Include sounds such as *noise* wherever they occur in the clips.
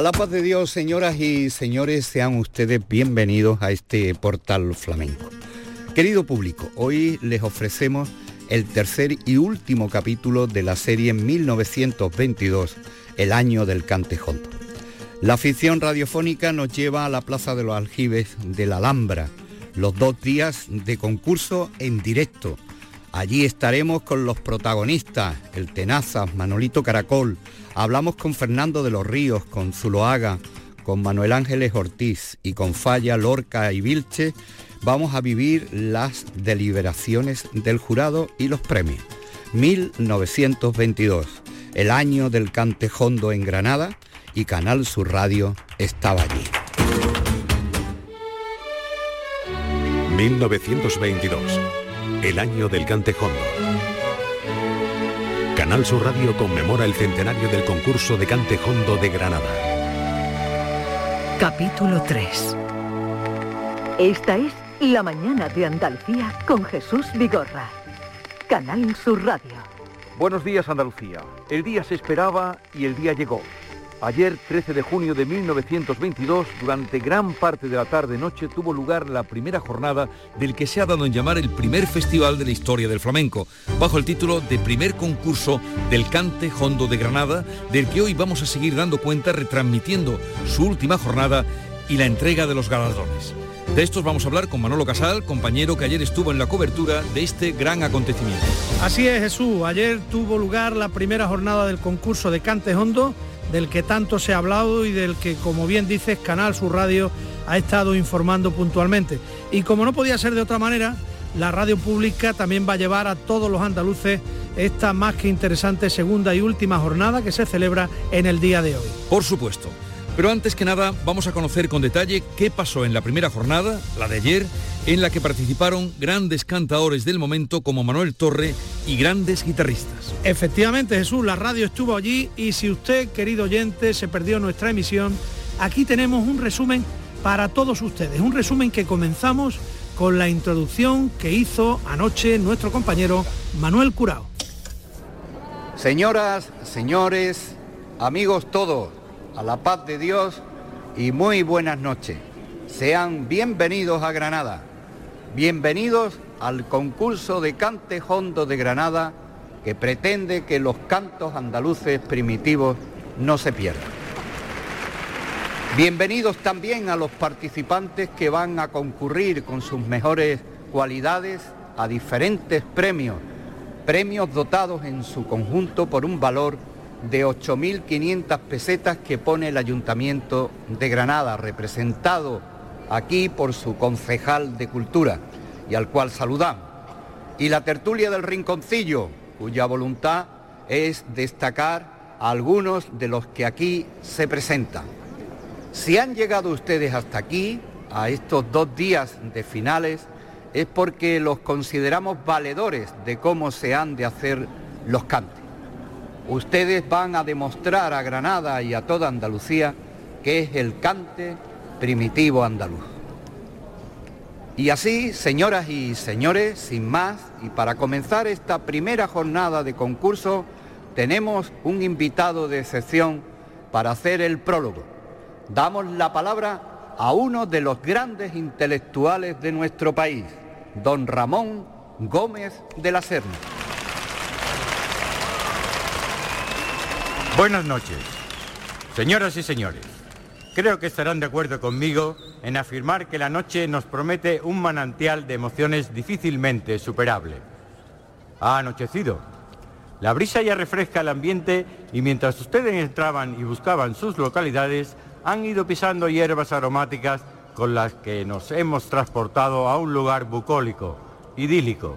A la paz de Dios, señoras y señores, sean ustedes bienvenidos a este portal flamenco. Querido público, hoy les ofrecemos el tercer y último capítulo de la serie 1922, el año del cantejondo. La afición radiofónica nos lleva a la Plaza de los Aljibes de la Alhambra, los dos días de concurso en directo. Allí estaremos con los protagonistas, el Tenazas, Manolito Caracol, Hablamos con Fernando de los Ríos, con Zuloaga, con Manuel Ángeles Ortiz y con Falla, Lorca y Vilche. Vamos a vivir las deliberaciones del jurado y los premios. 1922, el año del Cantejondo en Granada y Canal Sur Radio estaba allí. 1922, el año del Cantejondo. Canal Sur Radio conmemora el centenario del concurso de cante hondo de Granada. Capítulo 3 Esta es La Mañana de Andalucía con Jesús Vigorra. Canal Sur Radio. Buenos días Andalucía. El día se esperaba y el día llegó. Ayer, 13 de junio de 1922, durante gran parte de la tarde-noche tuvo lugar la primera jornada del que se ha dado en llamar el primer festival de la historia del flamenco, bajo el título de Primer Concurso del Cante Hondo de Granada, del que hoy vamos a seguir dando cuenta retransmitiendo su última jornada y la entrega de los galardones. De estos vamos a hablar con Manolo Casal, compañero que ayer estuvo en la cobertura de este gran acontecimiento. Así es, Jesús. Ayer tuvo lugar la primera jornada del concurso de Cante Hondo del que tanto se ha hablado y del que, como bien dices, Canal Sur Radio ha estado informando puntualmente. Y como no podía ser de otra manera, la radio pública también va a llevar a todos los andaluces esta más que interesante segunda y última jornada que se celebra en el día de hoy. Por supuesto. Pero antes que nada vamos a conocer con detalle qué pasó en la primera jornada, la de ayer, en la que participaron grandes cantadores del momento como Manuel Torre y grandes guitarristas. Efectivamente, Jesús, la radio estuvo allí y si usted, querido oyente, se perdió nuestra emisión, aquí tenemos un resumen para todos ustedes, un resumen que comenzamos con la introducción que hizo anoche nuestro compañero Manuel Curao. Señoras, señores, amigos todos, a la paz de Dios y muy buenas noches. Sean bienvenidos a Granada. Bienvenidos al concurso de cante hondo de Granada que pretende que los cantos andaluces primitivos no se pierdan. Bienvenidos también a los participantes que van a concurrir con sus mejores cualidades a diferentes premios, premios dotados en su conjunto por un valor de 8.500 pesetas que pone el Ayuntamiento de Granada, representado aquí por su concejal de Cultura y al cual saludamos. Y la tertulia del Rinconcillo, cuya voluntad es destacar a algunos de los que aquí se presentan. Si han llegado ustedes hasta aquí, a estos dos días de finales, es porque los consideramos valedores de cómo se han de hacer los cantes. Ustedes van a demostrar a Granada y a toda Andalucía que es el cante primitivo andaluz. Y así, señoras y señores, sin más, y para comenzar esta primera jornada de concurso, tenemos un invitado de excepción para hacer el prólogo. Damos la palabra a uno de los grandes intelectuales de nuestro país, don Ramón Gómez de la Serna. Buenas noches, señoras y señores. Creo que estarán de acuerdo conmigo en afirmar que la noche nos promete un manantial de emociones difícilmente superable. Ha anochecido. La brisa ya refresca el ambiente y mientras ustedes entraban y buscaban sus localidades, han ido pisando hierbas aromáticas con las que nos hemos transportado a un lugar bucólico, idílico.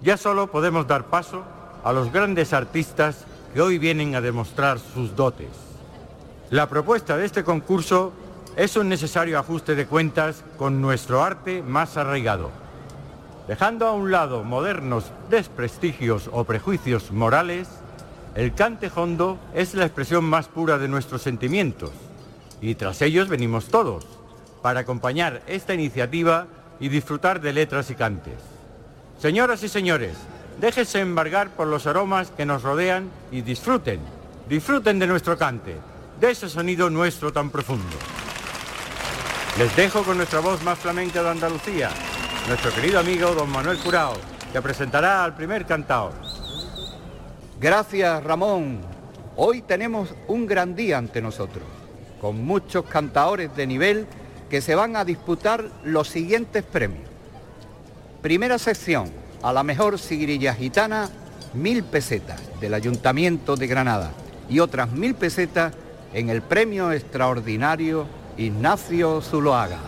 Ya solo podemos dar paso a los grandes artistas que hoy vienen a demostrar sus dotes. La propuesta de este concurso es un necesario ajuste de cuentas con nuestro arte más arraigado. Dejando a un lado modernos desprestigios o prejuicios morales, el cante hondo es la expresión más pura de nuestros sentimientos y tras ellos venimos todos para acompañar esta iniciativa y disfrutar de letras y cantes. Señoras y señores, déjense embargar por los aromas que nos rodean y disfruten, disfruten de nuestro cante, de ese sonido nuestro tan profundo. Les dejo con nuestra voz más flamenca de Andalucía, nuestro querido amigo don Manuel Curao, que presentará al primer cantao. Gracias Ramón. Hoy tenemos un gran día ante nosotros, con muchos cantaores de nivel que se van a disputar los siguientes premios. Primera sección, a la mejor sigrilla gitana, mil pesetas del Ayuntamiento de Granada y otras mil pesetas en el premio extraordinario Ignacio Zuloaga.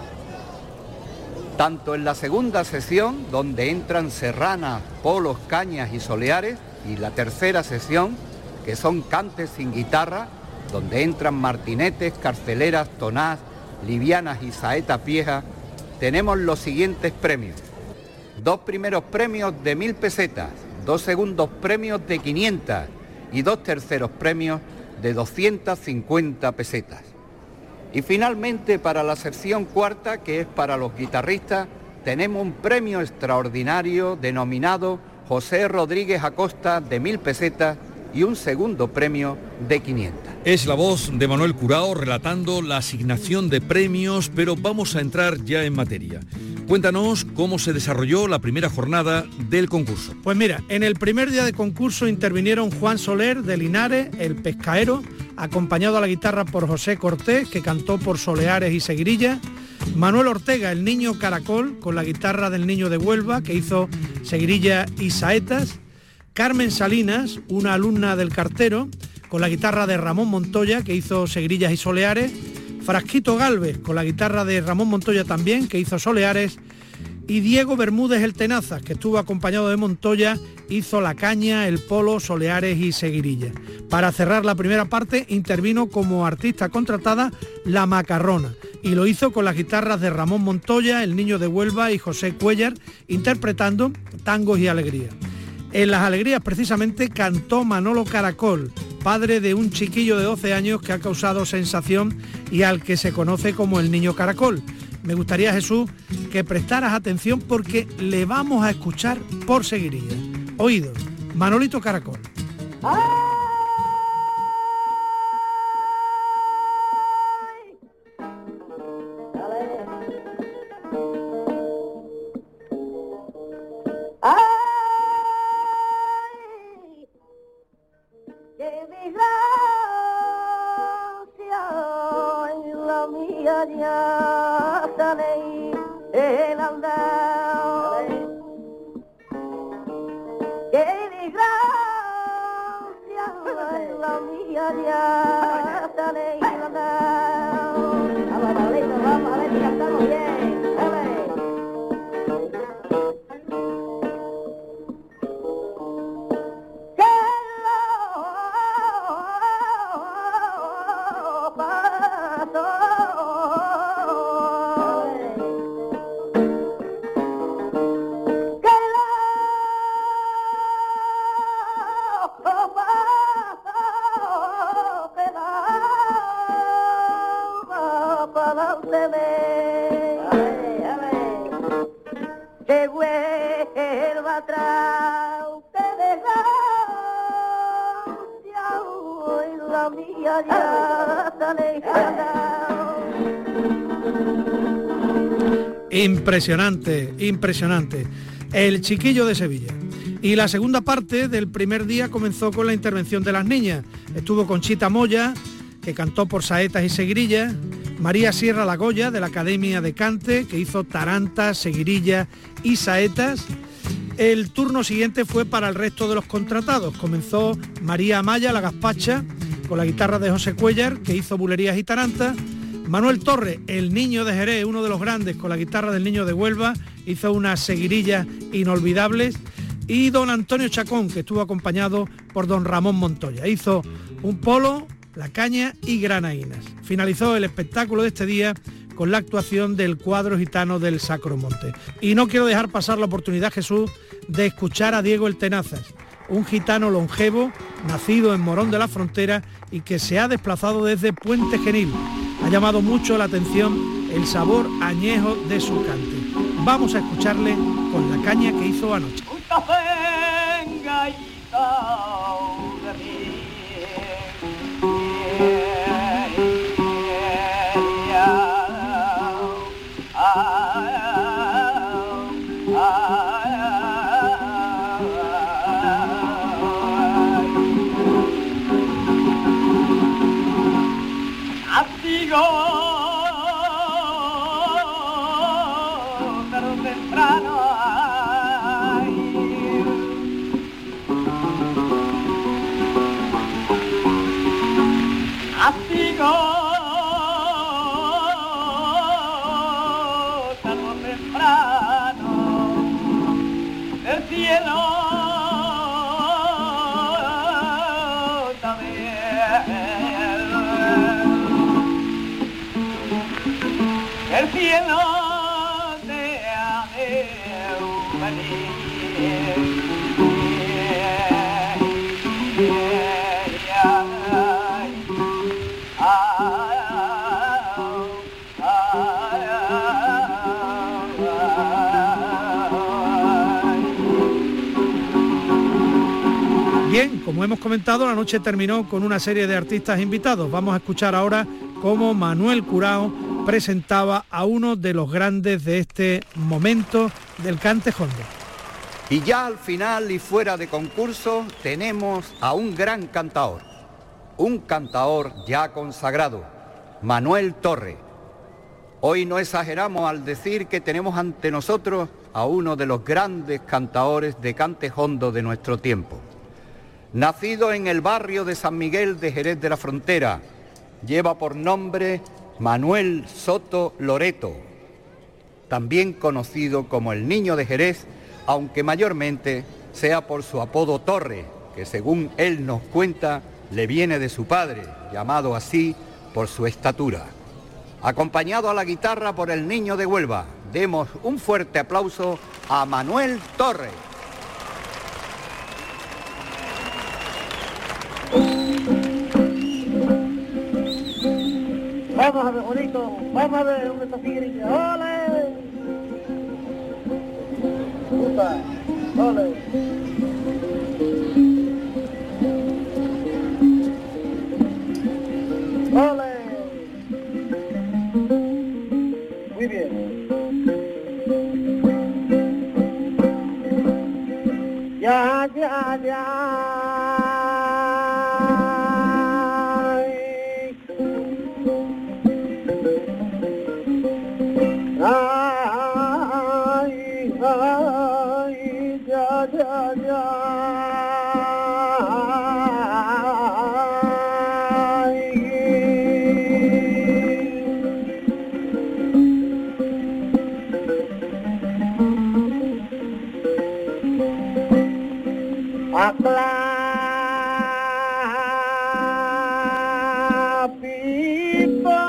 Tanto en la segunda sesión, donde entran serranas, polos, cañas y soleares, y la tercera sesión, que son cantes sin guitarra, donde entran martinetes, carceleras, tonás, livianas y saetas viejas, tenemos los siguientes premios. Dos primeros premios de mil pesetas, dos segundos premios de 500 y dos terceros premios de 250 pesetas. Y finalmente para la sección cuarta, que es para los guitarristas, tenemos un premio extraordinario denominado José Rodríguez Acosta de mil pesetas y un segundo premio de 500. Es la voz de Manuel Curao relatando la asignación de premios, pero vamos a entrar ya en materia. Cuéntanos cómo se desarrolló la primera jornada del concurso. Pues mira, en el primer día de concurso intervinieron Juan Soler de Linares, el pescaero, acompañado a la guitarra por José Cortés, que cantó por Soleares y Seguirilla, Manuel Ortega, el niño caracol, con la guitarra del niño de Huelva, que hizo Seguirilla y Saetas, Carmen Salinas, una alumna del cartero, con la guitarra de Ramón Montoya, que hizo Segrillas y Soleares, Frasquito Galvez, con la guitarra de Ramón Montoya también, que hizo Soleares, y Diego Bermúdez el Tenazas, que estuvo acompañado de Montoya, hizo La Caña, El Polo, Soleares y Seguirilla. Para cerrar la primera parte intervino como artista contratada La Macarrona y lo hizo con las guitarras de Ramón Montoya, El Niño de Huelva y José Cuellar, interpretando tangos y alegrías. En las alegrías precisamente cantó Manolo Caracol, padre de un chiquillo de 12 años que ha causado sensación y al que se conoce como el niño caracol me gustaría, Jesús, que prestaras atención porque le vamos a escuchar por seguiría. Oídos, Manolito Caracol. Impresionante, impresionante. El chiquillo de Sevilla. Y la segunda parte del primer día comenzó con la intervención de las niñas. Estuvo con Chita Moya, que cantó por saetas y seguirillas, María Sierra Lagoya, de la Academia de Cante, que hizo tarantas, seguirillas y saetas. El turno siguiente fue para el resto de los contratados. Comenzó María Amaya, la gazpacha, con la guitarra de José Cuellar, que hizo bulerías y tarantas. Manuel Torres, el niño de Jerez, uno de los grandes, con la guitarra del niño de Huelva, hizo unas seguirillas inolvidables. y don Antonio Chacón, que estuvo acompañado por don Ramón Montoya. Hizo un polo, la caña y granaínas. Finalizó el espectáculo de este día con la actuación del cuadro gitano del Sacromonte. Y no quiero dejar pasar la oportunidad, Jesús, de escuchar a Diego el Tenazas, un gitano longevo, nacido en Morón de la Frontera y que se ha desplazado desde Puente Genil. Ha llamado mucho la atención el sabor añejo de su cante. Vamos a escucharle con la caña que hizo anoche. Hemos comentado, la noche terminó con una serie de artistas invitados. Vamos a escuchar ahora cómo Manuel Curao presentaba a uno de los grandes de este momento del cante hondo. Y ya al final y fuera de concurso tenemos a un gran cantador, un cantador ya consagrado, Manuel Torre. Hoy no exageramos al decir que tenemos ante nosotros a uno de los grandes cantadores de cante hondo de nuestro tiempo. Nacido en el barrio de San Miguel de Jerez de la Frontera, lleva por nombre Manuel Soto Loreto, también conocido como el Niño de Jerez, aunque mayormente sea por su apodo Torre, que según él nos cuenta le viene de su padre, llamado así por su estatura. Acompañado a la guitarra por el Niño de Huelva, demos un fuerte aplauso a Manuel Torre. Vamos a ver, bonito. Vamos a ver dónde está Figueroa. ¡Ole! Puta. ¡Ole! ¡Ole! Muy bien. Ya, ya, ya. people.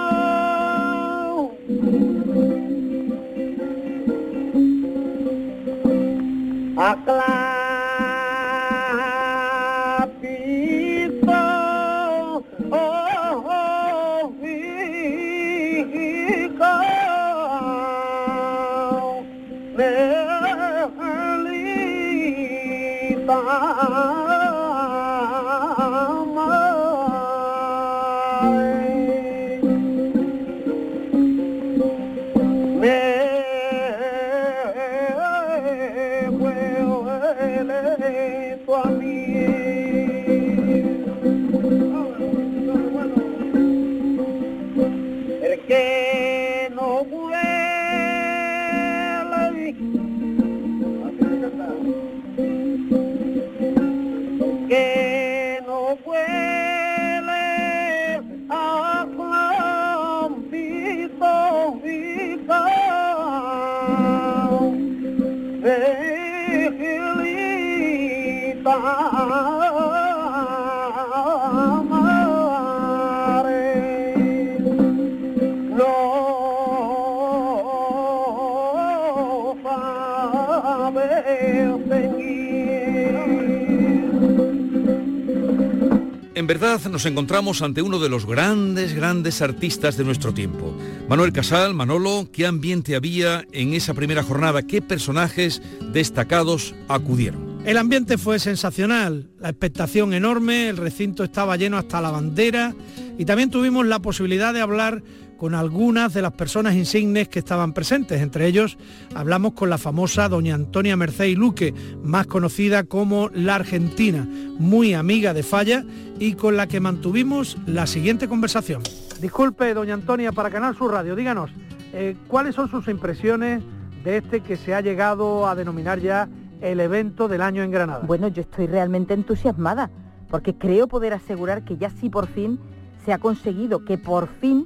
Nos encontramos ante uno de los grandes, grandes artistas de nuestro tiempo. Manuel Casal, Manolo, ¿qué ambiente había en esa primera jornada? ¿Qué personajes destacados acudieron? El ambiente fue sensacional, la expectación enorme, el recinto estaba lleno hasta la bandera y también tuvimos la posibilidad de hablar con algunas de las personas insignes que estaban presentes. Entre ellos hablamos con la famosa doña Antonia Mercedes Luque, más conocida como la Argentina, muy amiga de Falla y con la que mantuvimos la siguiente conversación. Disculpe, doña Antonia, para Canal Sur Radio, díganos, eh, ¿cuáles son sus impresiones de este que se ha llegado a denominar ya el evento del año en Granada? Bueno, yo estoy realmente entusiasmada, porque creo poder asegurar que ya sí por fin se ha conseguido que por fin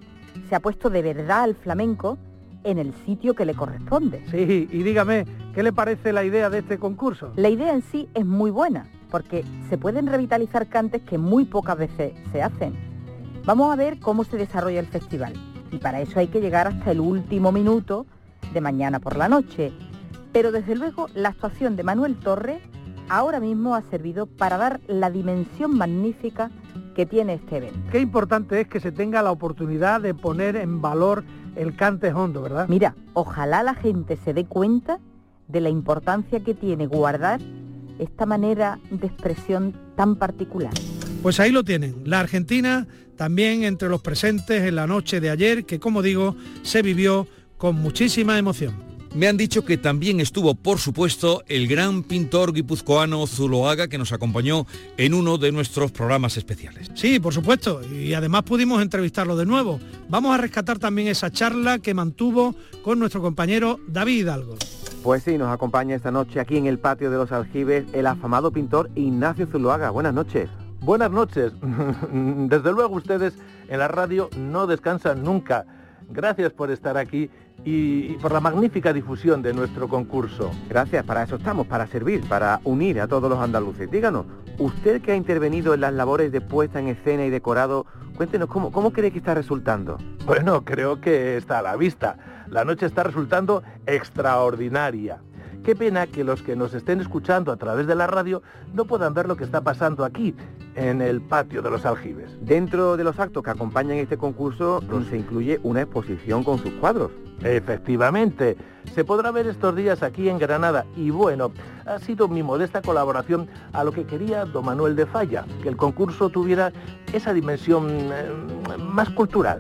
se ha puesto de verdad al flamenco en el sitio que le corresponde. Sí, y dígame, ¿qué le parece la idea de este concurso? La idea en sí es muy buena, porque se pueden revitalizar cantes que muy pocas veces se hacen. Vamos a ver cómo se desarrolla el festival. Y para eso hay que llegar hasta el último minuto de mañana por la noche. Pero desde luego la actuación de Manuel Torre ahora mismo ha servido para dar la dimensión magnífica que tiene este evento. Qué importante es que se tenga la oportunidad de poner en valor el cante hondo, ¿verdad? Mira, ojalá la gente se dé cuenta de la importancia que tiene guardar esta manera de expresión tan particular. Pues ahí lo tienen, la Argentina también entre los presentes en la noche de ayer, que como digo, se vivió con muchísima emoción. Me han dicho que también estuvo, por supuesto, el gran pintor guipuzcoano Zuloaga que nos acompañó en uno de nuestros programas especiales. Sí, por supuesto, y además pudimos entrevistarlo de nuevo. Vamos a rescatar también esa charla que mantuvo con nuestro compañero David Hidalgo. Pues sí, nos acompaña esta noche aquí en el patio de los aljibes el afamado pintor Ignacio Zuloaga. Buenas noches. Buenas noches. *laughs* Desde luego ustedes en la radio no descansan nunca. Gracias por estar aquí y, por la magnífica difusión de nuestro concurso. Gracias, para eso estamos, para servir, para unir a todos los andaluces. Díganos, usted que ha intervenido en las labores de puesta en escena y decorado, cuéntenos cómo, cree que está resultando. Bueno, creo que está a la vista. La noche está resultando extraordinaria. Qué pena que los que nos estén escuchando a través de la radio no puedan ver lo que está pasando aquí, en el patio de los aljibes. Dentro de los actos que acompañan este concurso se incluye una exposición con sus cuadros. Efectivamente, se podrá ver estos días aquí en Granada y bueno, ha sido mi modesta colaboración a lo que quería don Manuel de Falla, que el concurso tuviera esa dimensión eh, más cultural.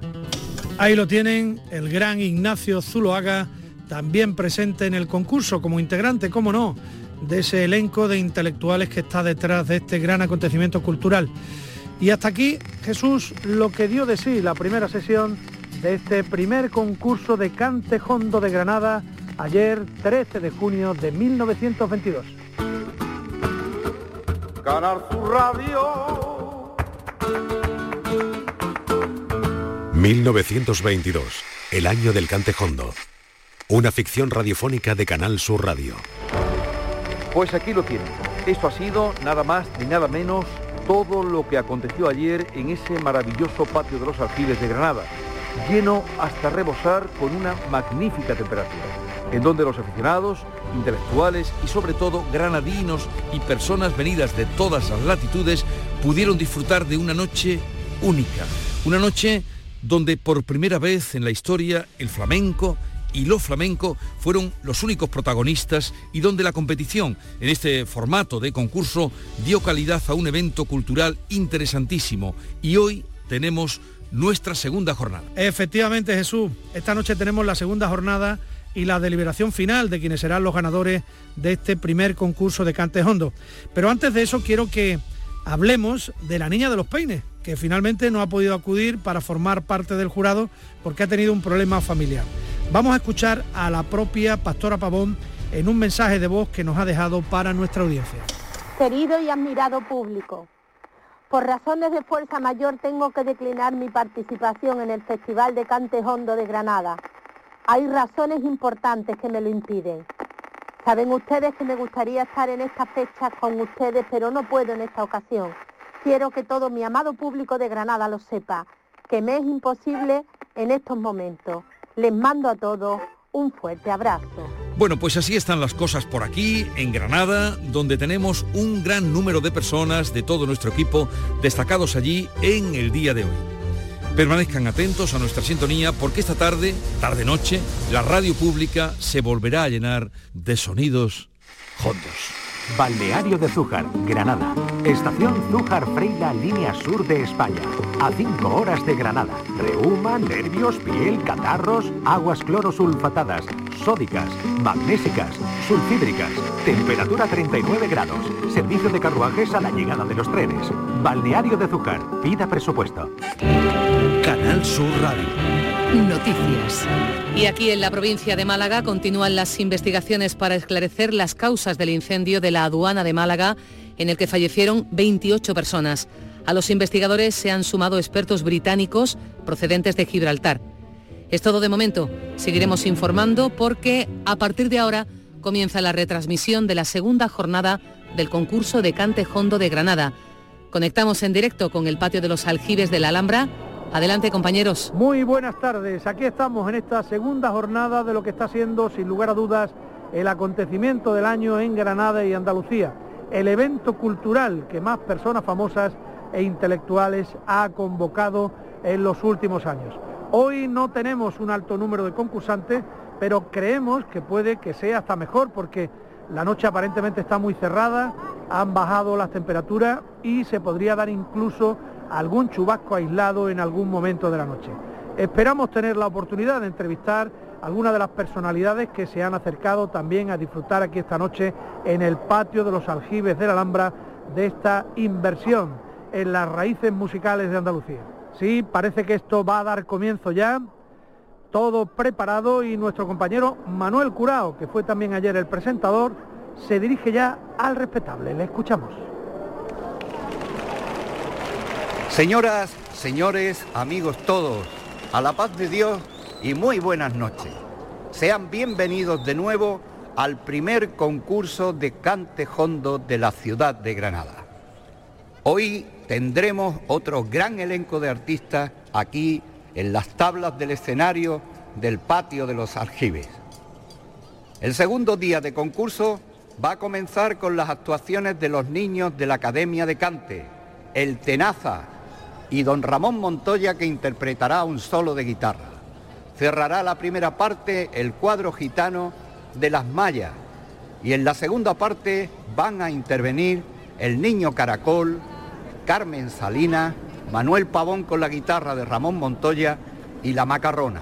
Ahí lo tienen, el gran Ignacio Zuloaga, también presente en el concurso como integrante, cómo no, de ese elenco de intelectuales que está detrás de este gran acontecimiento cultural. Y hasta aquí, Jesús, lo que dio de sí la primera sesión de este primer concurso de Cantejondo de Granada, ayer 13 de junio de 1922. Ganar su radio. 1922, el año del Cantejondo. Una ficción radiofónica de Canal Sur Radio. Pues aquí lo tienen. Esto ha sido nada más ni nada menos todo lo que aconteció ayer en ese maravilloso patio de los alfiles de Granada, lleno hasta rebosar con una magnífica temperatura, en donde los aficionados, intelectuales y sobre todo granadinos y personas venidas de todas las latitudes pudieron disfrutar de una noche única, una noche donde por primera vez en la historia el flamenco, y lo flamenco fueron los únicos protagonistas y donde la competición en este formato de concurso dio calidad a un evento cultural interesantísimo y hoy tenemos nuestra segunda jornada. Efectivamente Jesús, esta noche tenemos la segunda jornada y la deliberación final de quienes serán los ganadores de este primer concurso de Cantes Hondo. Pero antes de eso quiero que hablemos de la niña de los peines, que finalmente no ha podido acudir para formar parte del jurado porque ha tenido un problema familiar. Vamos a escuchar a la propia Pastora Pavón en un mensaje de voz que nos ha dejado para nuestra audiencia. Querido y admirado público, por razones de fuerza mayor tengo que declinar mi participación en el Festival de Cante Hondo de Granada. Hay razones importantes que me lo impiden. Saben ustedes que me gustaría estar en estas fechas con ustedes, pero no puedo en esta ocasión. Quiero que todo mi amado público de Granada lo sepa, que me es imposible en estos momentos. Les mando a todos un fuerte abrazo. Bueno, pues así están las cosas por aquí, en Granada, donde tenemos un gran número de personas de todo nuestro equipo destacados allí en el día de hoy. Permanezcan atentos a nuestra sintonía porque esta tarde, tarde-noche, la radio pública se volverá a llenar de sonidos hondos. Balneario de Zújar, Granada. Estación Zújar Freila, línea sur de España. A 5 horas de Granada. Reuma, nervios, piel, catarros, aguas clorosulfatadas, sódicas, magnésicas, sulfídricas. Temperatura 39 grados. Servicio de carruajes a la llegada de los trenes. Balneario de Zújar. Pida presupuesto. Canal Sur Radio. Noticias. Y aquí en la provincia de Málaga continúan las investigaciones para esclarecer las causas del incendio de la aduana de Málaga en el que fallecieron 28 personas. A los investigadores se han sumado expertos británicos procedentes de Gibraltar. Es todo de momento. Seguiremos informando porque a partir de ahora comienza la retransmisión de la segunda jornada del concurso de Cante Hondo de Granada. Conectamos en directo con el patio de los aljibes de la Alhambra Adelante, compañeros. Muy buenas tardes. Aquí estamos en esta segunda jornada de lo que está siendo, sin lugar a dudas, el acontecimiento del año en Granada y Andalucía. El evento cultural que más personas famosas e intelectuales ha convocado en los últimos años. Hoy no tenemos un alto número de concursantes, pero creemos que puede que sea hasta mejor porque la noche aparentemente está muy cerrada, han bajado las temperaturas y se podría dar incluso algún chubasco aislado en algún momento de la noche. Esperamos tener la oportunidad de entrevistar algunas de las personalidades que se han acercado también a disfrutar aquí esta noche en el patio de los aljibes de la Alhambra de esta inversión en las raíces musicales de Andalucía. Sí, parece que esto va a dar comienzo ya, todo preparado y nuestro compañero Manuel Curao, que fue también ayer el presentador, se dirige ya al respetable. Le escuchamos. Señoras, señores, amigos todos, a la paz de Dios y muy buenas noches. Sean bienvenidos de nuevo al primer concurso de cante hondo de la ciudad de Granada. Hoy tendremos otro gran elenco de artistas aquí en las tablas del escenario del patio de los aljibes. El segundo día de concurso va a comenzar con las actuaciones de los niños de la Academia de Cante, el Tenaza, y don Ramón Montoya que interpretará un solo de guitarra. Cerrará la primera parte el cuadro gitano de las Mayas y en la segunda parte van a intervenir el Niño Caracol, Carmen Salina, Manuel Pavón con la guitarra de Ramón Montoya y la Macarrona.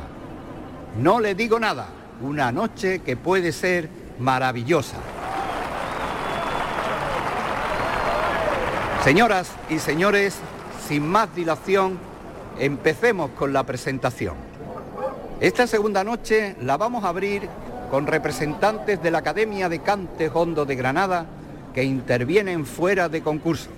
No le digo nada, una noche que puede ser maravillosa. Señoras y señores, sin más dilación, empecemos con la presentación. Esta segunda noche la vamos a abrir con representantes de la Academia de Cante Hondo de Granada que intervienen fuera de concurso.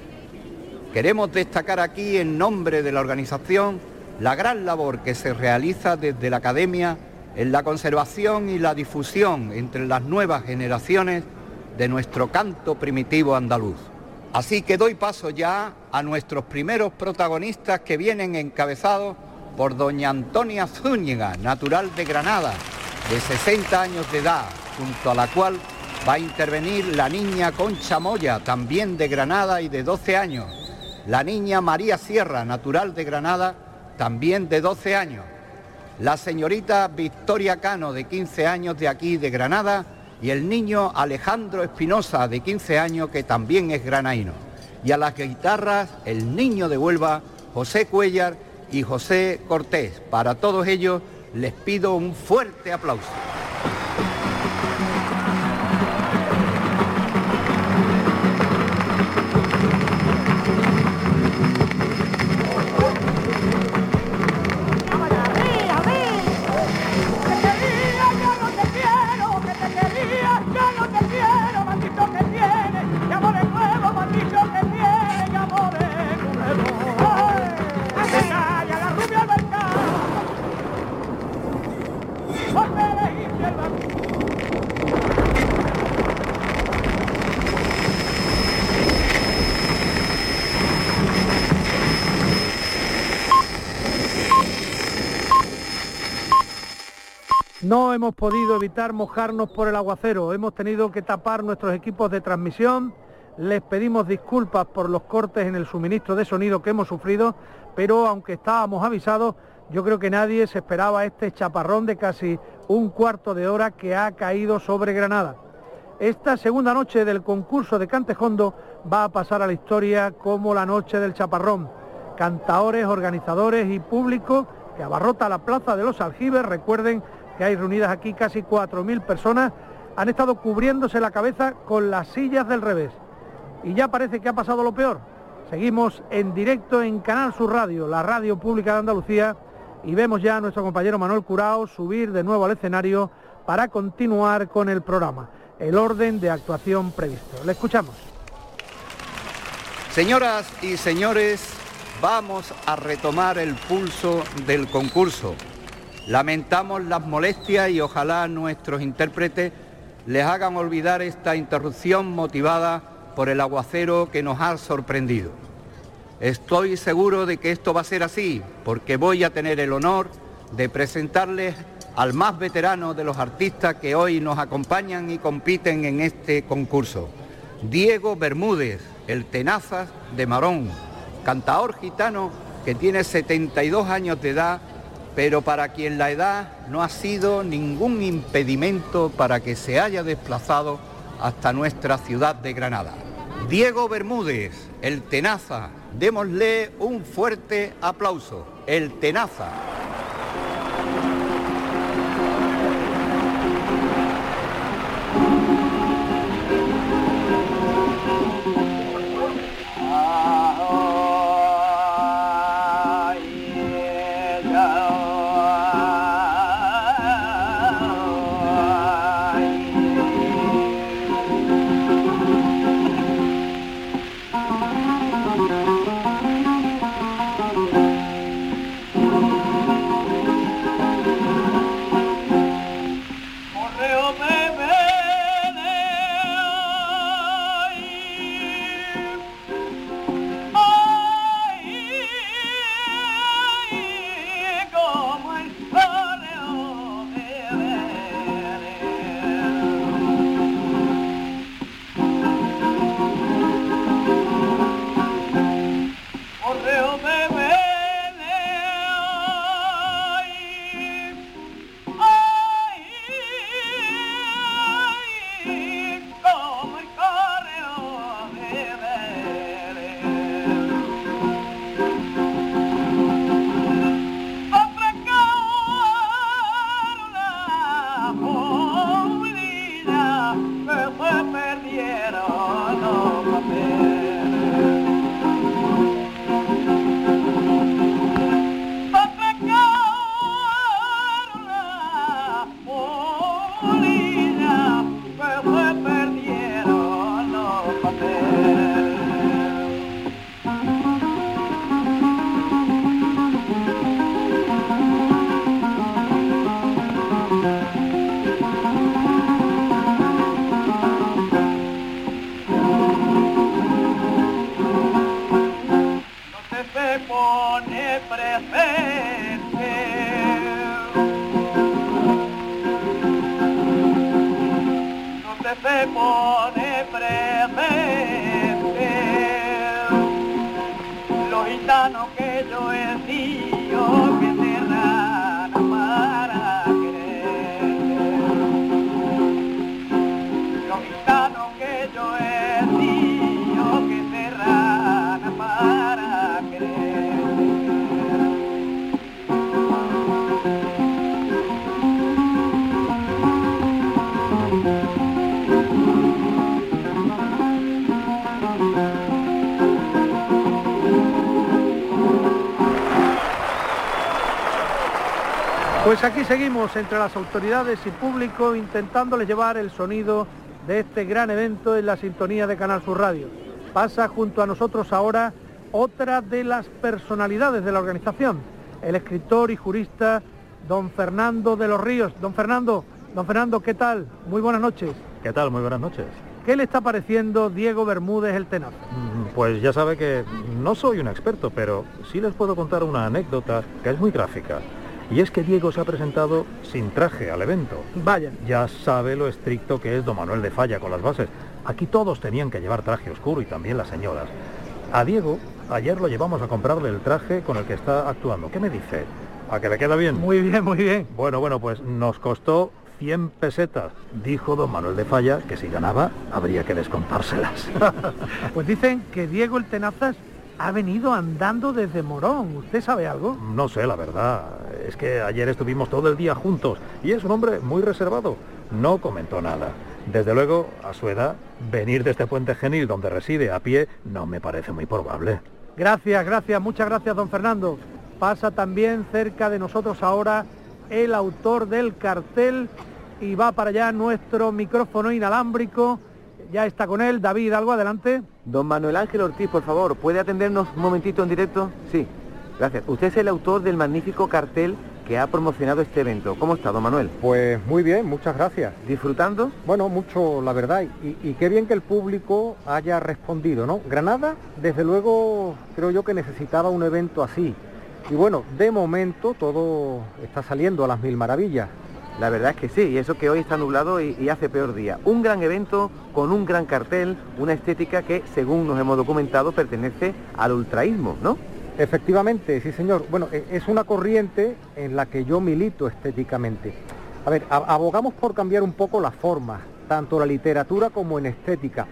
Queremos destacar aquí en nombre de la organización la gran labor que se realiza desde la Academia en la conservación y la difusión entre las nuevas generaciones de nuestro canto primitivo andaluz. Así que doy paso ya a nuestros primeros protagonistas que vienen encabezados por doña Antonia Zúñiga, natural de Granada, de 60 años de edad, junto a la cual va a intervenir la niña Concha Moya, también de Granada y de 12 años, la niña María Sierra, natural de Granada, también de 12 años, la señorita Victoria Cano, de 15 años de aquí de Granada, y el niño Alejandro Espinosa, de 15 años, que también es granaíno. Y a las guitarras, el niño de Huelva, José Cuellar y José Cortés. Para todos ellos les pido un fuerte aplauso. Hemos podido evitar mojarnos por el aguacero, hemos tenido que tapar nuestros equipos de transmisión, les pedimos disculpas por los cortes en el suministro de sonido que hemos sufrido, pero aunque estábamos avisados, yo creo que nadie se esperaba este chaparrón de casi un cuarto de hora que ha caído sobre Granada. Esta segunda noche del concurso de Cantejondo va a pasar a la historia como la noche del chaparrón. Cantaores, organizadores y público que abarrota la plaza de los aljibes, recuerden que hay reunidas aquí casi 4.000 personas, han estado cubriéndose la cabeza con las sillas del revés. Y ya parece que ha pasado lo peor. Seguimos en directo en Canal Sur Radio, la radio pública de Andalucía, y vemos ya a nuestro compañero Manuel Curao subir de nuevo al escenario para continuar con el programa, el orden de actuación previsto. Le escuchamos. Señoras y señores, vamos a retomar el pulso del concurso. Lamentamos las molestias y ojalá nuestros intérpretes les hagan olvidar esta interrupción motivada por el aguacero que nos ha sorprendido. Estoy seguro de que esto va a ser así, porque voy a tener el honor de presentarles al más veterano de los artistas que hoy nos acompañan y compiten en este concurso, Diego Bermúdez, el tenazas de Marón, cantador gitano que tiene 72 años de edad pero para quien la edad no ha sido ningún impedimento para que se haya desplazado hasta nuestra ciudad de Granada. Diego Bermúdez, el Tenaza, démosle un fuerte aplauso, el Tenaza. Pues aquí seguimos entre las autoridades y público intentándoles llevar el sonido de este gran evento en la sintonía de Canal Sur Radio. Pasa junto a nosotros ahora otra de las personalidades de la organización, el escritor y jurista don Fernando de los Ríos. Don Fernando, don Fernando, ¿qué tal? Muy buenas noches. ¿Qué tal? Muy buenas noches. ¿Qué le está pareciendo Diego Bermúdez el tenaz? Mm, pues ya sabe que no soy un experto, pero sí les puedo contar una anécdota que es muy gráfica. Y es que Diego se ha presentado sin traje al evento. Vaya. Ya sabe lo estricto que es don Manuel de Falla con las bases. Aquí todos tenían que llevar traje oscuro y también las señoras. A Diego, ayer lo llevamos a comprarle el traje con el que está actuando. ¿Qué me dice? ¿A que le queda bien? Muy bien, muy bien. Bueno, bueno, pues nos costó 100 pesetas. Dijo don Manuel de Falla que si ganaba habría que descontárselas. *laughs* pues dicen que Diego el Tenazas ha venido andando desde Morón. ¿Usted sabe algo? No sé, la verdad. Es que ayer estuvimos todo el día juntos y es un hombre muy reservado. No comentó nada. Desde luego, a su edad, venir de este puente genil donde reside a pie no me parece muy probable. Gracias, gracias, muchas gracias, don Fernando. Pasa también cerca de nosotros ahora el autor del cartel y va para allá nuestro micrófono inalámbrico. Ya está con él, David, algo adelante. Don Manuel Ángel Ortiz, por favor, ¿puede atendernos un momentito en directo? Sí, gracias. Usted es el autor del magnífico cartel que ha promocionado este evento. ¿Cómo está, don Manuel? Pues muy bien, muchas gracias. ¿Disfrutando? Bueno, mucho, la verdad, y, y, qué bien que el público haya respondido, ¿no? Granada, desde luego, creo yo que necesitaba un evento así. Y bueno, de momento todo está saliendo a las mil maravillas. La verdad es que sí, y eso que hoy está nublado y, hace peor día. Un gran evento con un gran cartel, una estética que, según nos hemos documentado, pertenece al ultraísmo, ¿no? Efectivamente, sí señor. Bueno, e, es una corriente en la que yo milito estéticamente. A ver, abogamos por cambiar un poco las formas, tanto la literatura como en estética.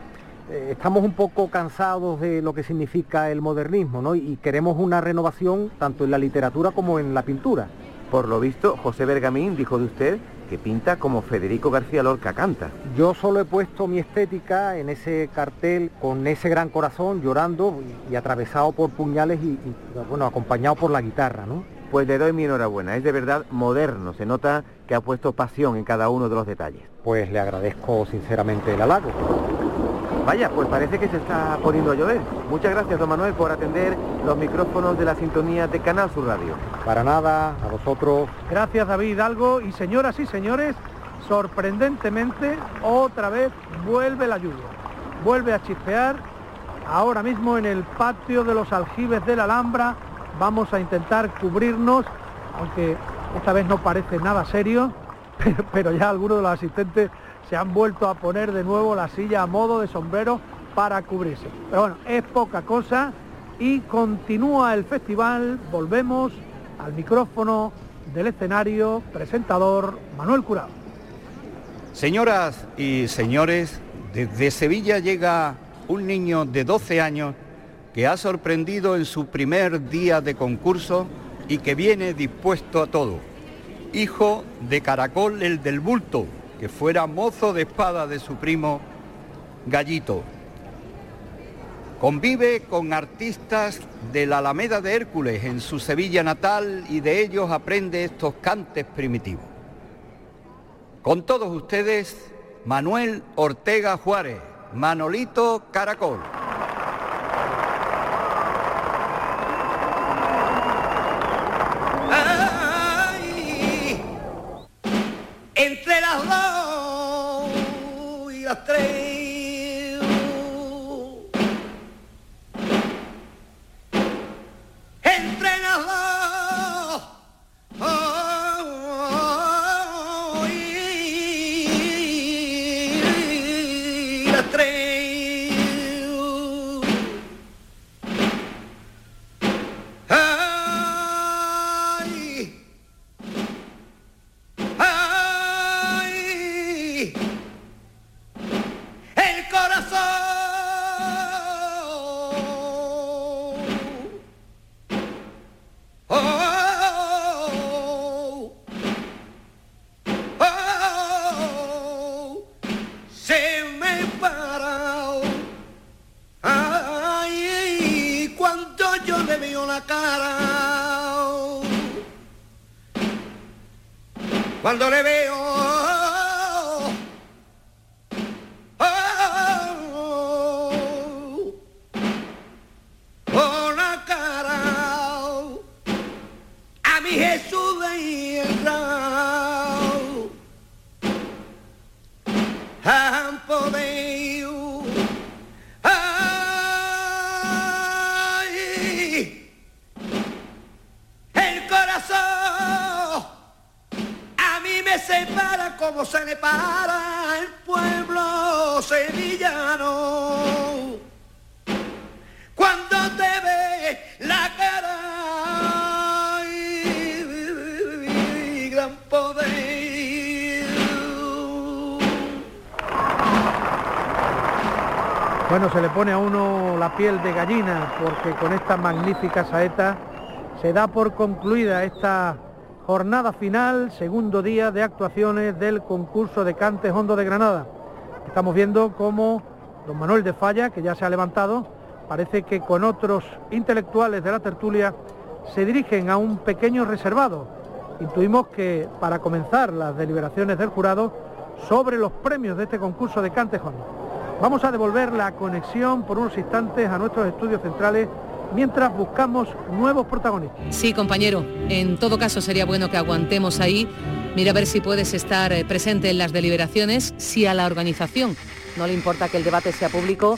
Eh, estamos un poco cansados de lo que significa el modernismo, ¿no? Y queremos una renovación tanto en la literatura como en la pintura. Por lo visto, José Bergamín dijo de usted que pinta como Federico García Lorca canta. Yo solo he puesto mi estética en ese cartel con ese gran corazón llorando y, y atravesado por puñales y, y, bueno, acompañado por la guitarra, ¿no? Pues le doy mi enhorabuena, es de verdad moderno, se nota que ha puesto pasión en cada uno de los detalles. Pues le agradezco sinceramente el halago. Vaya, pues parece que se está poniendo a llover. Muchas gracias, don Manuel, por atender los micrófonos de la sintonía de Canal Sur Radio. Para nada, a vosotros. Gracias, David Algo. Y señoras y señores, sorprendentemente, otra vez vuelve la lluvia. Vuelve a chispear. Ahora mismo en el patio de los aljibes de la Alhambra vamos a intentar cubrirnos, aunque esta vez no parece nada serio, *laughs* pero ya algunos de los asistentes se han vuelto a poner de nuevo la silla a modo de sombrero para cubrirse. Pero bueno, es poca cosa y continúa el festival. Volvemos al micrófono del escenario, presentador Manuel Curado. Señoras y señores, desde Sevilla llega un niño de 12 años que ha sorprendido en su primer día de concurso y que viene dispuesto a todo. Hijo de Caracol el del Bulto, que fuera mozo de espada de su primo Gallito. Convive con artistas de la Alameda de Hércules en su Sevilla natal y de ellos aprende estos cantes primitivos. Con todos ustedes, Manuel Ortega Juárez, Manolito Caracol. Veo la cara. Cuando le veo porque con esta magnífica saeta se da por concluida esta jornada final, segundo día de actuaciones del concurso de Cantes Hondo de Granada. Estamos viendo cómo don Manuel de Falla, que ya se ha levantado, parece que con otros intelectuales de la tertulia se dirigen a un pequeño reservado. Intuimos que para comenzar las deliberaciones del jurado sobre los premios de este concurso de Cantes Hondo. Vamos a devolver la conexión por unos instantes a nuestros estudios centrales mientras buscamos nuevos protagonistas. Sí, compañero. En todo caso sería bueno que aguantemos ahí. Mira a ver si puedes estar eh, presente en las deliberaciones, si a la organización no le importa que el debate sea público.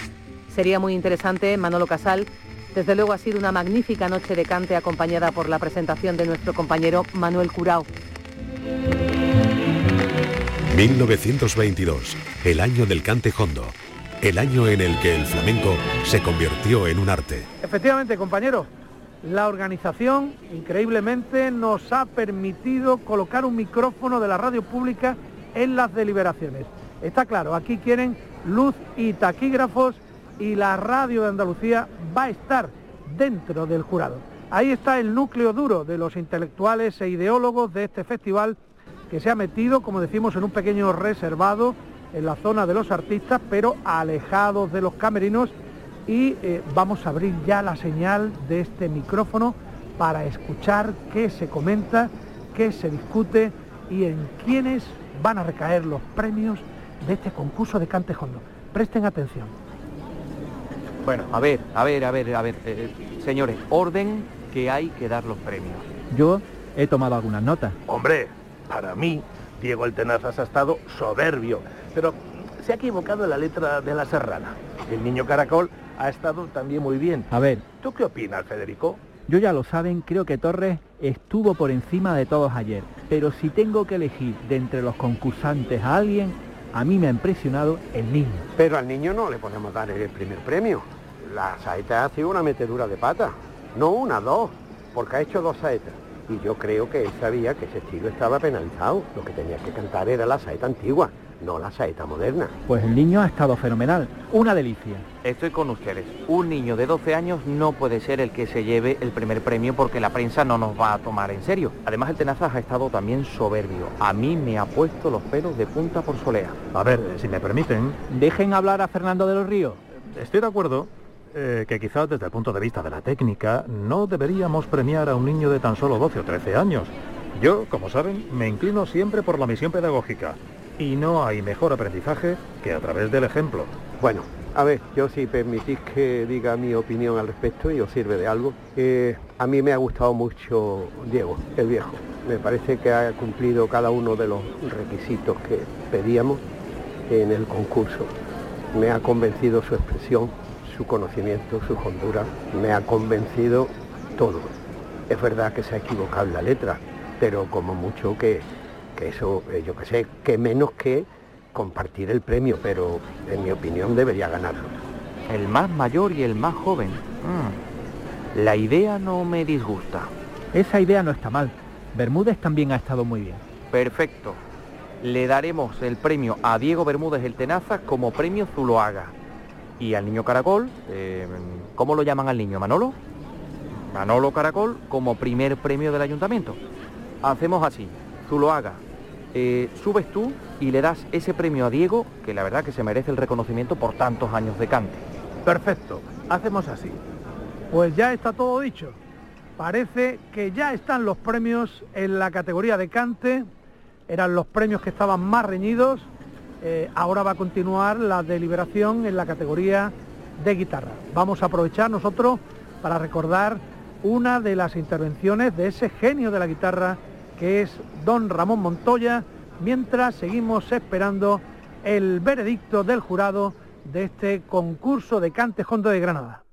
Sería muy interesante, Manolo Casal. Desde luego ha sido una magnífica noche de cante acompañada por la presentación de nuestro compañero Manuel Curao. 1922, el año del cante hondo el año en el que el flamenco se convirtió en un arte. Efectivamente, compañeros, la organización increíblemente nos ha permitido colocar un micrófono de la radio pública en las deliberaciones. Está claro, aquí quieren luz y taquígrafos y la radio de Andalucía va a estar dentro del jurado. Ahí está el núcleo duro de los intelectuales e ideólogos de este festival que se ha metido, como decimos, en un pequeño reservado en la zona de los artistas, pero alejados de los camerinos y eh, vamos a abrir ya la señal de este micrófono para escuchar qué se comenta, qué se discute y en quiénes van a recaer los premios de este concurso de Cantejondo. Presten atención. Bueno, a ver, a ver, a ver, a ver, eh, señores, orden que hay que dar los premios. Yo he tomado algunas notas. Hombre, para mí, Diego El Tenazas ha estado soberbio pero se ha equivocado la letra de la serrana. El niño caracol ha estado también muy bien. A ver. ¿Tú qué opinas, Federico? Yo ya lo saben, creo que Torres estuvo por encima de todos ayer. Pero si tengo que elegir de entre los concursantes a alguien, a mí me ha impresionado el niño. Pero al niño no le podemos dar el primer premio. La saeta ha sido una metedura de pata. No una, dos, porque ha hecho dos saetas. Y yo creo que él sabía que ese estilo estaba penalizado. Lo que tenía que cantar era la saeta antigua no la saeta moderna. Pues el niño ha estado fenomenal, una delicia. Estoy con ustedes. Un niño de 12 años no puede ser el que se lleve el primer premio porque la prensa no nos va a tomar en serio. Además el Tenazas ha estado también soberbio. A mí me ha puesto los pelos de punta por solea. A ver, si me permiten... Dejen hablar a Fernando de los Ríos. Estoy de acuerdo eh, que quizás desde el punto de vista de la técnica no deberíamos premiar a un niño de tan solo 12 o 13 años. Yo, como saben, me inclino siempre por la misión pedagógica y no hay mejor aprendizaje que a través del ejemplo. Bueno, a ver, yo si permitís que diga mi opinión al respecto y os sirve de algo, eh, a mí me ha gustado mucho Diego, el viejo. Me parece que ha cumplido cada uno de los requisitos que pedíamos en el concurso. Me ha convencido su expresión, su conocimiento, su hondura, me ha convencido todo. Es verdad que se ha equivocado la letra, pero como mucho que que eso, eh, yo qué sé, que menos que compartir el premio, pero en mi opinión debería ganarlo. El más mayor y el más joven. Mm. La idea no me disgusta. Esa idea no está mal. Bermúdez también ha estado muy bien. Perfecto. Le daremos el premio a Diego Bermúdez el Tenaza como premio Zuloaga. Y al niño Caracol, eh, ¿cómo lo llaman al niño? ¿Manolo? Manolo Caracol como primer premio del ayuntamiento. Hacemos así. Zuloaga, eh, subes tú y le das ese premio a Diego, que la verdad que se merece el reconocimiento por tantos años de cante. Perfecto, hacemos así. Pues ya está todo dicho. Parece que ya están los premios en la categoría de cante. Eran los premios que estaban más reñidos. Eh, ahora va a continuar la deliberación en la categoría de guitarra. Vamos a aprovechar nosotros para recordar una de las intervenciones de ese genio de la guitarra que es don Ramón Montoya, mientras seguimos esperando el veredicto del jurado de este concurso de cante hondo de Granada.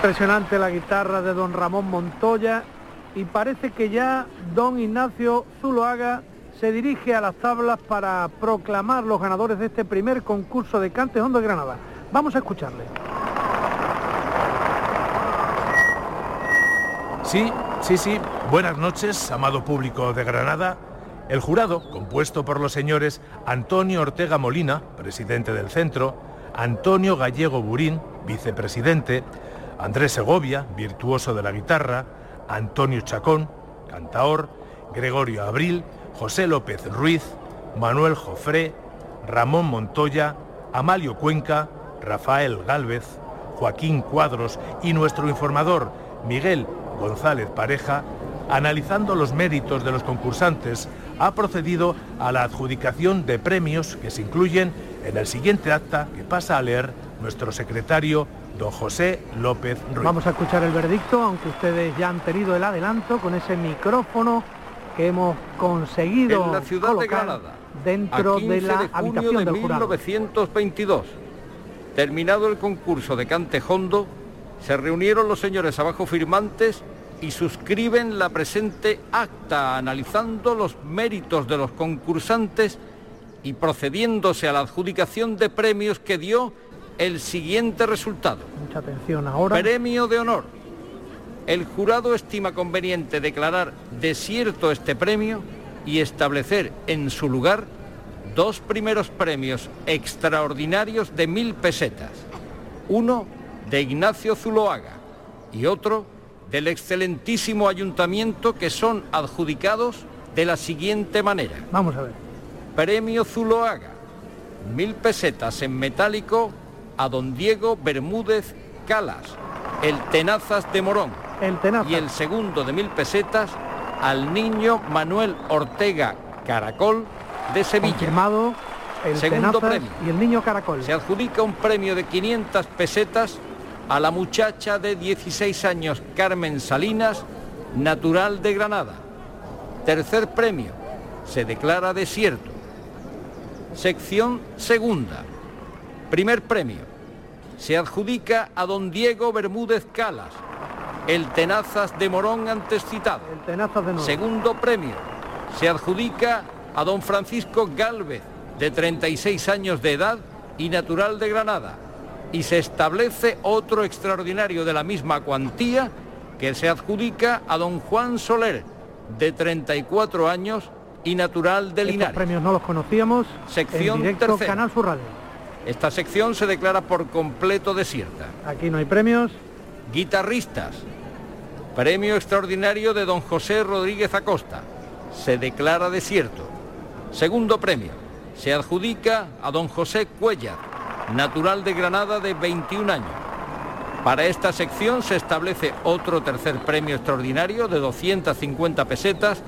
Impresionante la guitarra de don Ramón Montoya y parece que ya don Ignacio Zuloaga se dirige a las tablas para proclamar los ganadores de este primer concurso de Cantes Hondo de Granada. Vamos a escucharle. Sí, sí, sí. Buenas noches, amado público de Granada. El jurado, compuesto por los señores Antonio Ortega Molina, presidente del centro, Antonio Gallego Burín, vicepresidente, Andrés Segovia, virtuoso de la guitarra, Antonio Chacón, cantaor, Gregorio Abril, José López Ruiz, Manuel Jofré, Ramón Montoya, Amalio Cuenca, Rafael Gálvez, Joaquín Cuadros y nuestro informador Miguel González Pareja, analizando los méritos de los concursantes, ha procedido a la adjudicación de premios que se incluyen en el siguiente acta que pasa a leer nuestro secretario don José López Ruiz. Vamos a escuchar el veredicto, aunque ustedes ya han tenido el adelanto con ese micrófono que hemos conseguido en la ciudad de Granada, dentro a 15 de la junio habitación de del jurado. 1922. Terminado el concurso de Cantejondo, se reunieron los señores abajo firmantes y suscriben la presente acta analizando los méritos de los concursantes y procediéndose a la adjudicación de premios que dio el siguiente resultado. Mucha atención ahora. Premio de honor. El jurado estima conveniente declarar desierto este premio y establecer en su lugar dos primeros premios extraordinarios de mil pesetas. Uno de Ignacio Zuloaga y otro del excelentísimo ayuntamiento que son adjudicados de la siguiente manera. Vamos a ver. Premio Zuloaga, mil pesetas en metálico a don Diego Bermúdez Calas, el Tenazas de Morón. El Tenazas. Y el segundo de mil pesetas al niño Manuel Ortega Caracol de Sevilla. Confirmado el Segundo premio. y el niño Caracol. Se adjudica un premio de 500 pesetas a la muchacha de 16 años Carmen Salinas, natural de Granada. Tercer premio. Se declara desierto. Sección segunda. Primer premio. Se adjudica a don Diego Bermúdez Calas, el Tenazas de Morón antes citado. El Tenazas de nuevo. Segundo premio. Se adjudica a don Francisco Gálvez, de 36 años de edad y natural de Granada. Y se establece otro extraordinario de la misma cuantía que se adjudica a don Juan Soler, de 34 años y natural de Estos Linares. premios no los conocíamos. Sección directo, tercera. Canal Sur Radio. Esta sección se declara por completo desierta. Aquí no hay premios. Guitarristas. Premio extraordinario de don José Rodríguez Acosta. Se declara desierto. Segundo premio. Se adjudica a don José Cuellar, natural de Granada de 21 años. Para esta sección se establece otro tercer premio extraordinario de 250 pesetas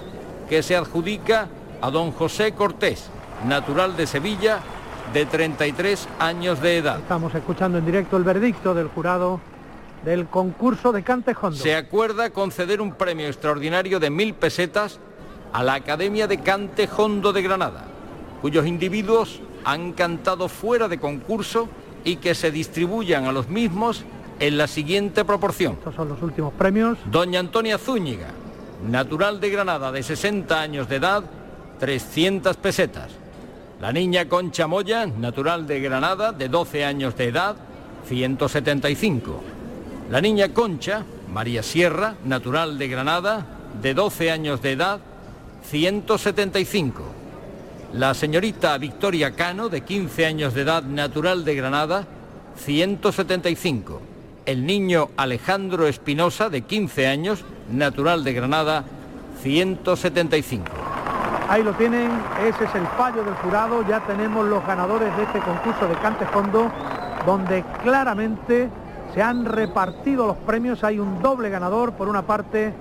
que se adjudica a don José Cortés, natural de Sevilla de 33 años de edad. Estamos escuchando en directo el veredicto del jurado del concurso de Cantejondo. Se acuerda conceder un premio extraordinario de mil pesetas a la Academia de Cante Hondo de Granada, cuyos individuos han cantado fuera de concurso y que se distribuyan a los mismos en la siguiente proporción. Estos son los últimos premios. Doña Antonia Zúñiga, natural de Granada, de 60 años de edad, 300 pesetas. La niña Concha Moya, natural de Granada, de 12 años de edad, 175. La niña Concha, María Sierra, natural de Granada, de 12 años de edad, 175. La señorita Victoria Cano, de 15 años de edad, natural de Granada, 175. El niño Alejandro Espinosa, de 15 años, natural de Granada, 175. Ahí lo tienen, ese es el fallo del jurado, ya tenemos los ganadores de este concurso de cante fondo, donde claramente se han repartido los premios, hay un doble ganador, por una parte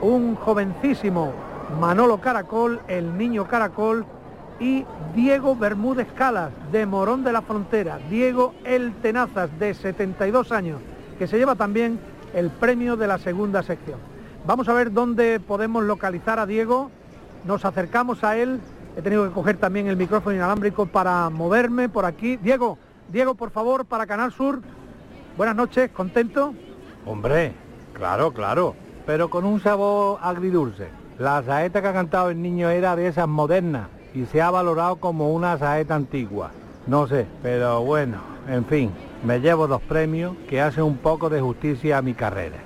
un jovencísimo Manolo Caracol, el niño Caracol, y Diego Bermúdez Calas, de Morón de la Frontera, Diego El Tenazas, de 72 años, que se lleva también el premio de la segunda sección. Vamos a ver dónde podemos localizar a Diego, nos acercamos a él, he tenido que coger también el micrófono inalámbrico para moverme por aquí. Diego, Diego, por favor, para Canal Sur, buenas noches, ¿contento? Hombre, claro, claro, pero con un sabor agridulce. La saeta que ha cantado el niño era de esas modernas y se ha valorado como una saeta antigua. No sé, pero bueno, en fin, me llevo dos premios que hacen un poco de justicia a mi carrera.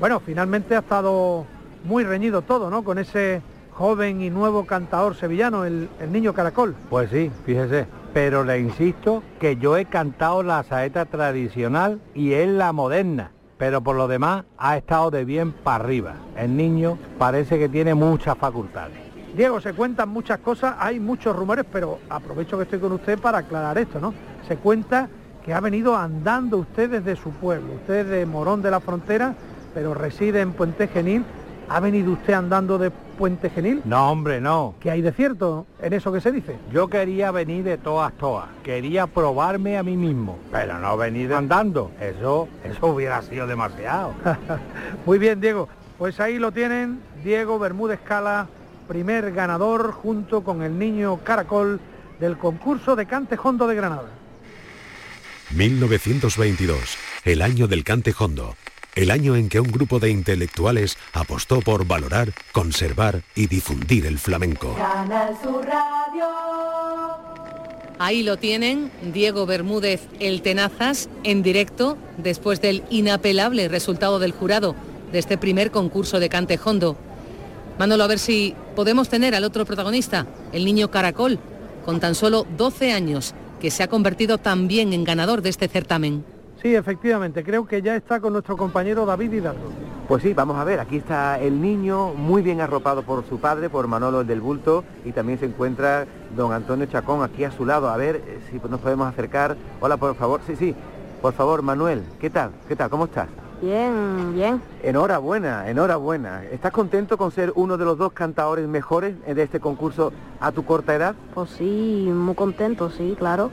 Bueno, finalmente ha estado muy reñido todo, ¿no? Con ese joven y nuevo cantador sevillano, el, el niño Caracol. Pues sí, fíjese, pero le insisto que yo he cantado la saeta tradicional y él la moderna pero por lo demás ha estado de bien para arriba. El niño parece que tiene muchas facultades. Diego, se cuentan muchas cosas, hay muchos rumores, pero aprovecho que estoy con usted para aclarar esto, ¿no? Se cuenta que ha venido andando usted desde su pueblo, usted es de Morón de la Frontera, pero reside en Puente Genil. ¿Ha venido usted andando de Puente Genil? No, hombre, no. ¿Qué hay de cierto en eso que se dice? Yo quería venir de todas, todas. Quería probarme a mí mismo, pero no venir andando. Eso, eso hubiera sido demasiado. *laughs* Muy bien, Diego. Pues ahí lo tienen, Diego Bermúdez Cala, primer ganador junto con el niño Caracol del concurso de Cante Hondo de Granada. 1922, el año del Cante Hondo el año en que un grupo de intelectuales apostó por valorar, conservar y difundir el flamenco. Ahí lo tienen, Diego Bermúdez El Tenazas, en directo, después del inapelable resultado del jurado de este primer concurso de cante hondo. Manolo, a ver si podemos tener al otro protagonista, el niño Caracol, con tan solo 12 años, que se ha convertido también en ganador de este certamen. Sí, efectivamente, creo que ya está con nuestro compañero David Hidalgo. Pues sí, vamos a ver, aquí está el niño muy bien arropado por su padre, por Manolo el del Bulto, y también se encuentra don Antonio Chacón aquí a su lado. A ver eh, si nos podemos acercar. Hola, por favor. Sí, sí, por favor, Manuel, ¿qué tal? ¿Qué tal? ¿Cómo estás? Bien, bien. Enhorabuena, enhorabuena. ¿Estás contento con ser uno de los dos cantadores mejores de este concurso a tu corta edad? Pues sí, muy contento, sí, claro.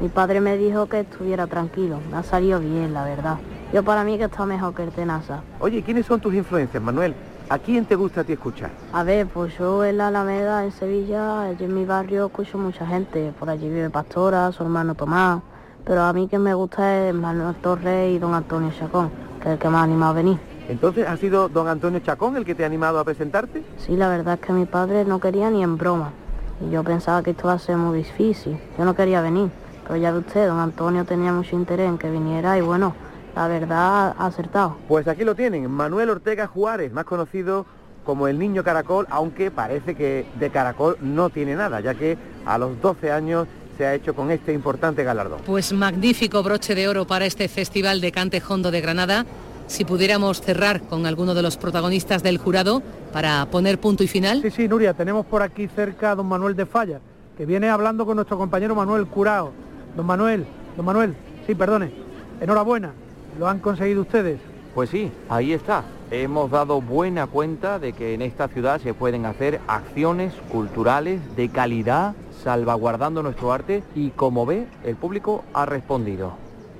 Mi padre me dijo que estuviera tranquilo, me ha salido bien, la verdad. Yo para mí que está mejor que el Tenaza. Oye, ¿quiénes son tus influencias, Manuel? ¿A quién te gusta a ti escuchar? A ver, pues yo en la Alameda, en Sevilla, allí en mi barrio escucho mucha gente. Por allí vive Pastora, su hermano Tomás. Pero a mí que me gusta es Manuel Torres y don Antonio Chacón, que es el que me ha animado a venir. Entonces, ¿ha sido don Antonio Chacón el que te ha animado a presentarte? Sí, la verdad es que mi padre no quería ni en broma. Y yo pensaba que esto iba a ser muy difícil. Yo no quería venir. Pero ya ve usted, don Antonio tenía mucho interés en que viniera y bueno, la verdad ha acertado. Pues aquí lo tienen, Manuel Ortega Juárez, más conocido como el niño caracol, aunque parece que de caracol no tiene nada, ya que a los 12 años se ha hecho con este importante galardón. Pues magnífico broche de oro para este Festival de Cante Hondo de Granada. Si pudiéramos cerrar con alguno de los protagonistas del jurado para poner punto y final. Sí, sí, Nuria, tenemos por aquí cerca a don Manuel de Falla, que viene hablando con nuestro compañero Manuel Curao. Don Manuel, don Manuel, sí, perdone. Enhorabuena, lo han conseguido ustedes. Pues sí, ahí está. Hemos dado buena cuenta de que en esta ciudad se pueden hacer acciones culturales de calidad, salvaguardando nuestro arte y como ve, el público ha respondido.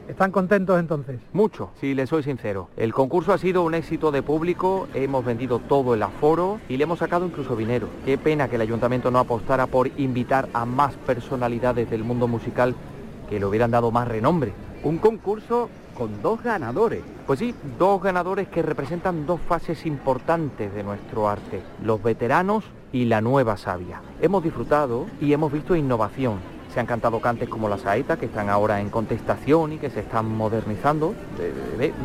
¿Están contentos entonces? Mucho, si le soy sincero. El concurso ha sido un éxito de público, hemos vendido todo el aforo y le hemos sacado incluso dinero. Qué pena que el ayuntamiento no apostara por invitar a más personalidades del mundo musical que le hubieran dado más renombre. Un concurso con dos ganadores. Pues sí, dos ganadores que representan dos fases importantes de nuestro arte, los veteranos y la nueva savia. Hemos disfrutado y hemos visto innovación. Se han cantado cantes como la saeta, que están ahora en contestación y que se están modernizando.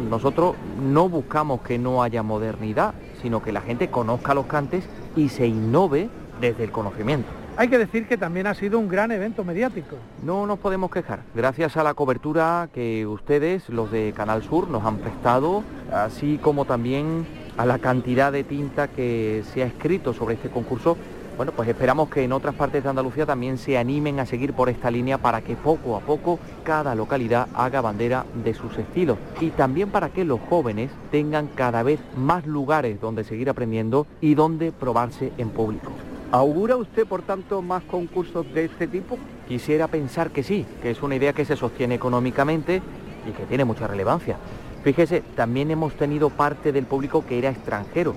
Nosotros no buscamos que no haya modernidad, sino que la gente conozca los cantes y se innove desde el conocimiento. Hay que decir que también ha sido un gran evento mediático. No nos podemos quejar. Gracias a la cobertura que ustedes, los de Canal Sur, nos han prestado, así como también a la cantidad de tinta que se ha escrito sobre este concurso, bueno, pues esperamos que en otras partes de Andalucía también se animen a seguir por esta línea para que poco a poco cada localidad haga bandera de sus estilos y también para que los jóvenes tengan cada vez más lugares donde seguir aprendiendo y donde probarse en público. ¿Augura usted, por tanto, más concursos de este tipo? Quisiera pensar que sí, que es una idea que se sostiene económicamente y que tiene mucha relevancia. Fíjese, también hemos tenido parte del público que era extranjero.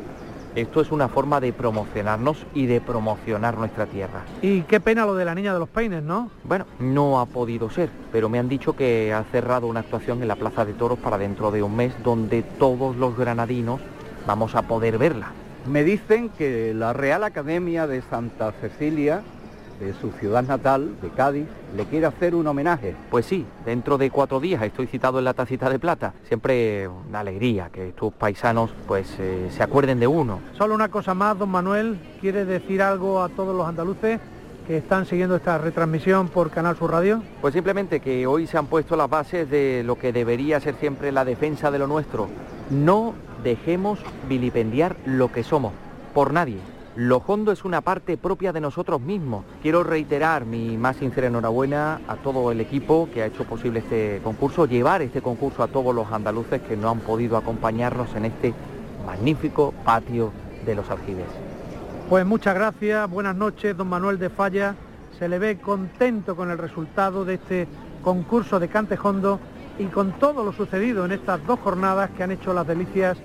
Esto es una forma de promocionarnos y de promocionar nuestra tierra. Y qué pena lo de la niña de los peines, ¿no? Bueno, no ha podido ser, pero me han dicho que ha cerrado una actuación en la Plaza de Toros para dentro de un mes donde todos los granadinos vamos a poder verla. Me dicen que la Real Academia de Santa Cecilia, de su ciudad natal, de Cádiz, le quiere hacer un homenaje. Pues sí, dentro de cuatro días estoy citado en la tacita de plata. Siempre una alegría que tus paisanos pues eh, se acuerden de uno. Solo una cosa más, don Manuel, ¿quiere decir algo a todos los andaluces? Que están siguiendo esta retransmisión por Canal Sur Radio? Pues simplemente que hoy se han puesto las bases de lo que debería ser siempre la defensa de lo nuestro. No dejemos vilipendiar lo que somos, por nadie. Lo hondo es una parte propia de nosotros mismos. Quiero reiterar mi más sincera enhorabuena a todo el equipo que ha hecho posible este concurso, llevar este concurso a todos los andaluces que no han podido acompañarnos en este magnífico patio de los aljibes. Pues muchas gracias, buenas noches, don Manuel de Falla. Se le ve contento con el resultado de este concurso de Cantejondo y con todo lo sucedido en estas dos jornadas que han hecho las delicias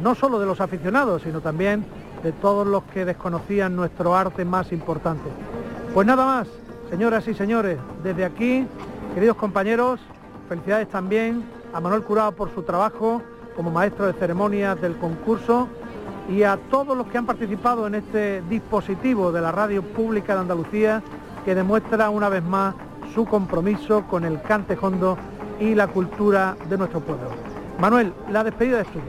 no solo de los aficionados, sino también de todos los que desconocían nuestro arte más importante. Pues nada más, señoras y señores, desde aquí, queridos compañeros, felicidades también a Manuel Curado por su trabajo como maestro de ceremonias del concurso y a todos los que han participado en este dispositivo de la radio pública de Andalucía que demuestra una vez más su compromiso con el cantejondo y la cultura de nuestro pueblo. Manuel, la despedida es tuya.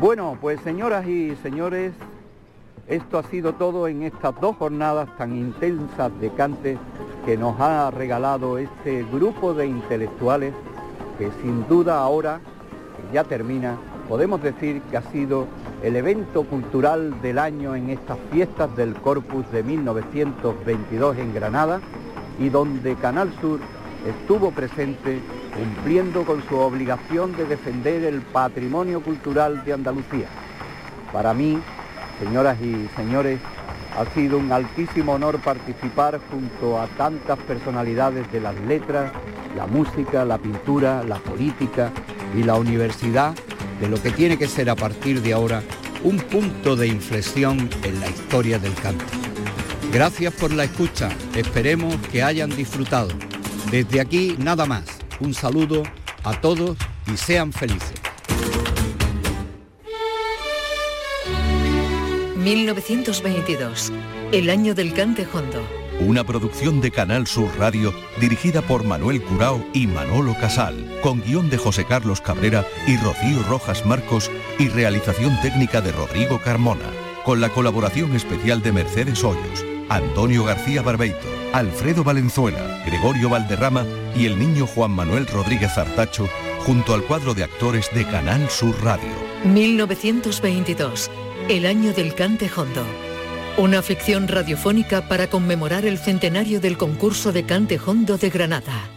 Bueno, pues señoras y señores, esto ha sido todo en estas dos jornadas tan intensas de cante que nos ha regalado este grupo de intelectuales que sin duda ahora, que ya termina, podemos decir que ha sido el evento cultural del año en estas fiestas del Corpus de 1922 en Granada y donde Canal Sur estuvo presente cumpliendo con su obligación de defender el patrimonio cultural de Andalucía. Para mí, señoras y señores, ha sido un altísimo honor participar junto a tantas personalidades de las letras, la música, la pintura, la política y la universidad de lo que tiene que ser a partir de ahora un punto de inflexión en la historia del canto. Gracias por la escucha, esperemos que hayan disfrutado. Desde aquí nada más. Un saludo a todos y sean felices. 1922, el año del cante hondo. Una producción de Canal Sur Radio dirigida por Manuel Curao y Manolo Casal, con guion de José Carlos Cabrera y Rocío Rojas Marcos y realización técnica de Rodrigo Carmona, con la colaboración especial de Mercedes Hoyos, Antonio García Barbeito, Alfredo Valenzuela, Gregorio Valderrama y el niño Juan Manuel Rodríguez Artacho, junto al cuadro de actores de Canal Sur Radio. 1922, el año del cante hondo. Una ficción radiofónica para conmemorar el centenario del concurso de cante hondo de Granada.